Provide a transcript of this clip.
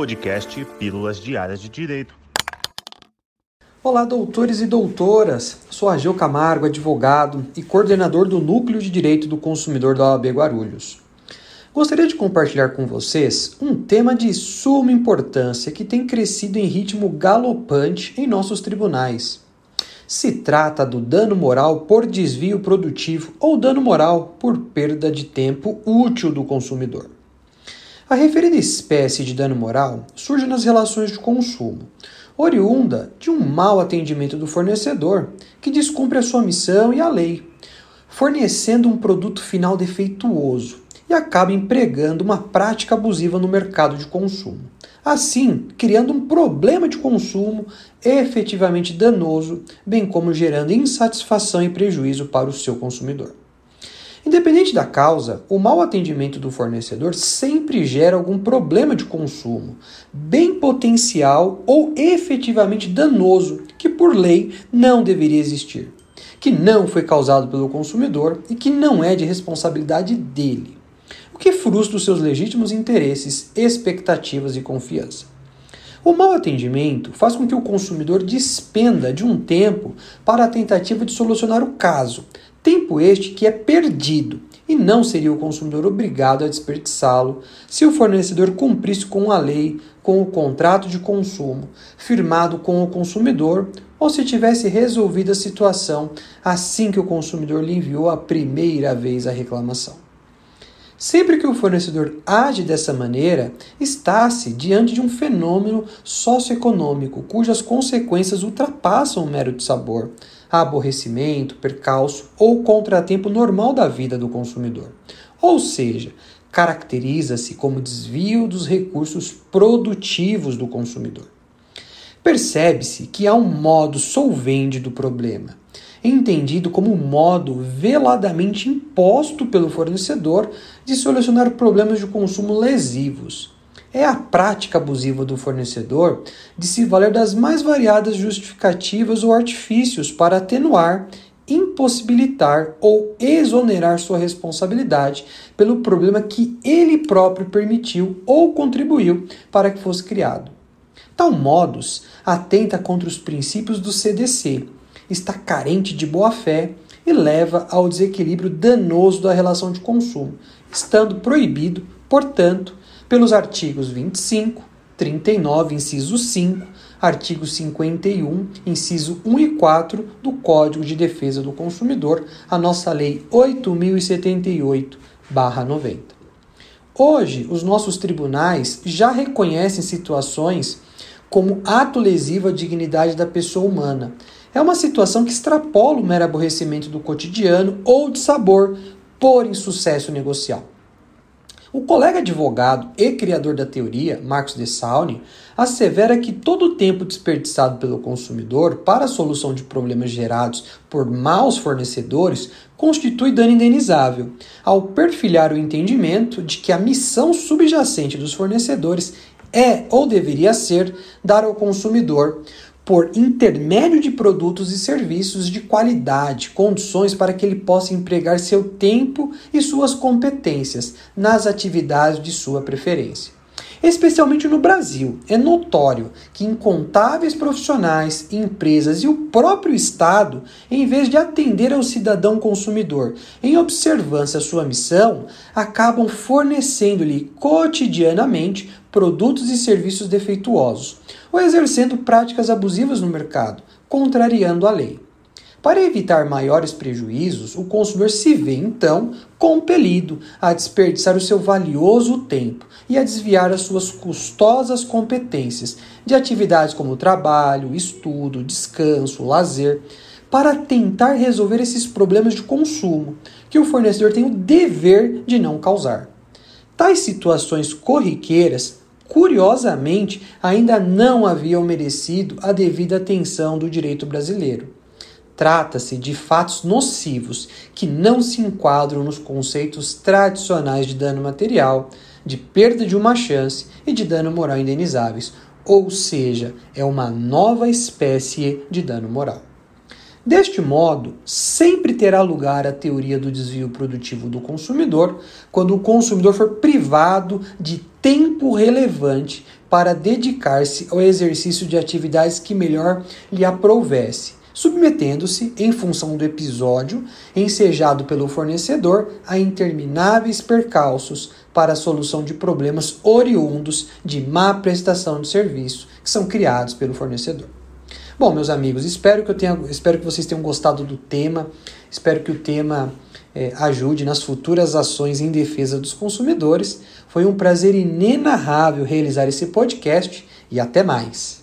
podcast Pílulas Diárias de Direito. Olá, doutores e doutoras. Sou Ageu Camargo, advogado e coordenador do Núcleo de Direito do Consumidor da OAB Guarulhos. Gostaria de compartilhar com vocês um tema de suma importância que tem crescido em ritmo galopante em nossos tribunais. Se trata do dano moral por desvio produtivo ou dano moral por perda de tempo útil do consumidor. A referida espécie de dano moral surge nas relações de consumo, oriunda de um mau atendimento do fornecedor que descumpre a sua missão e a lei, fornecendo um produto final defeituoso e acaba empregando uma prática abusiva no mercado de consumo. Assim, criando um problema de consumo efetivamente danoso, bem como gerando insatisfação e prejuízo para o seu consumidor. Independente da causa, o mau atendimento do fornecedor sempre gera algum problema de consumo, bem potencial ou efetivamente danoso, que por lei não deveria existir, que não foi causado pelo consumidor e que não é de responsabilidade dele, o que frustra os seus legítimos interesses, expectativas e confiança. O mau atendimento faz com que o consumidor despenda de um tempo para a tentativa de solucionar o caso, Tempo este que é perdido e não seria o consumidor obrigado a desperdiçá-lo se o fornecedor cumprisse com a lei, com o contrato de consumo firmado com o consumidor ou se tivesse resolvido a situação assim que o consumidor lhe enviou a primeira vez a reclamação. Sempre que o fornecedor age dessa maneira, está-se diante de um fenômeno socioeconômico cujas consequências ultrapassam o mero de sabor, aborrecimento, percalço ou contratempo normal da vida do consumidor. Ou seja, caracteriza-se como desvio dos recursos produtivos do consumidor. Percebe-se que há um modo solvente do problema, entendido como um modo veladamente imposto pelo fornecedor de solucionar problemas de consumo lesivos é a prática abusiva do fornecedor de se valer das mais variadas justificativas ou artifícios para atenuar, impossibilitar ou exonerar sua responsabilidade pelo problema que ele próprio permitiu ou contribuiu para que fosse criado. Tal modus atenta contra os princípios do CDC, está carente de boa-fé e leva ao desequilíbrio danoso da relação de consumo, estando proibido, portanto, pelos artigos 25, 39, inciso 5, artigo 51, inciso 1 e 4 do Código de Defesa do Consumidor, a nossa Lei 8078/90. Hoje, os nossos tribunais já reconhecem situações como ato lesivo à dignidade da pessoa humana. É uma situação que extrapola o mero aborrecimento do cotidiano ou de sabor por insucesso negocial. O colega advogado e criador da teoria, Marcos de Saune, assevera que todo o tempo desperdiçado pelo consumidor para a solução de problemas gerados por maus fornecedores constitui dano indenizável, ao perfilhar o entendimento de que a missão subjacente dos fornecedores é ou deveria ser dar ao consumidor por intermédio de produtos e serviços de qualidade, condições para que ele possa empregar seu tempo e suas competências nas atividades de sua preferência. Especialmente no Brasil, é notório que incontáveis profissionais, empresas e o próprio Estado, em vez de atender ao cidadão consumidor em observância à sua missão, acabam fornecendo-lhe cotidianamente produtos e serviços defeituosos ou exercendo práticas abusivas no mercado, contrariando a lei. Para evitar maiores prejuízos, o consumidor se vê então compelido a desperdiçar o seu valioso tempo e a desviar as suas custosas competências de atividades como trabalho, estudo, descanso, lazer, para tentar resolver esses problemas de consumo que o fornecedor tem o dever de não causar. Tais situações corriqueiras curiosamente, ainda não haviam merecido a devida atenção do direito brasileiro. Trata-se de fatos nocivos que não se enquadram nos conceitos tradicionais de dano material, de perda de uma chance e de dano moral indenizáveis, ou seja, é uma nova espécie de dano moral. Deste modo, sempre terá lugar a teoria do desvio produtivo do consumidor quando o consumidor for privado de tempo relevante para dedicar-se ao exercício de atividades que melhor lhe aprovesse, submetendo-se, em função do episódio ensejado pelo fornecedor, a intermináveis percalços para a solução de problemas oriundos de má prestação de serviço que são criados pelo fornecedor. Bom, meus amigos, espero que, eu tenha, espero que vocês tenham gostado do tema, espero que o tema é, ajude nas futuras ações em defesa dos consumidores. Foi um prazer inenarrável realizar esse podcast e até mais.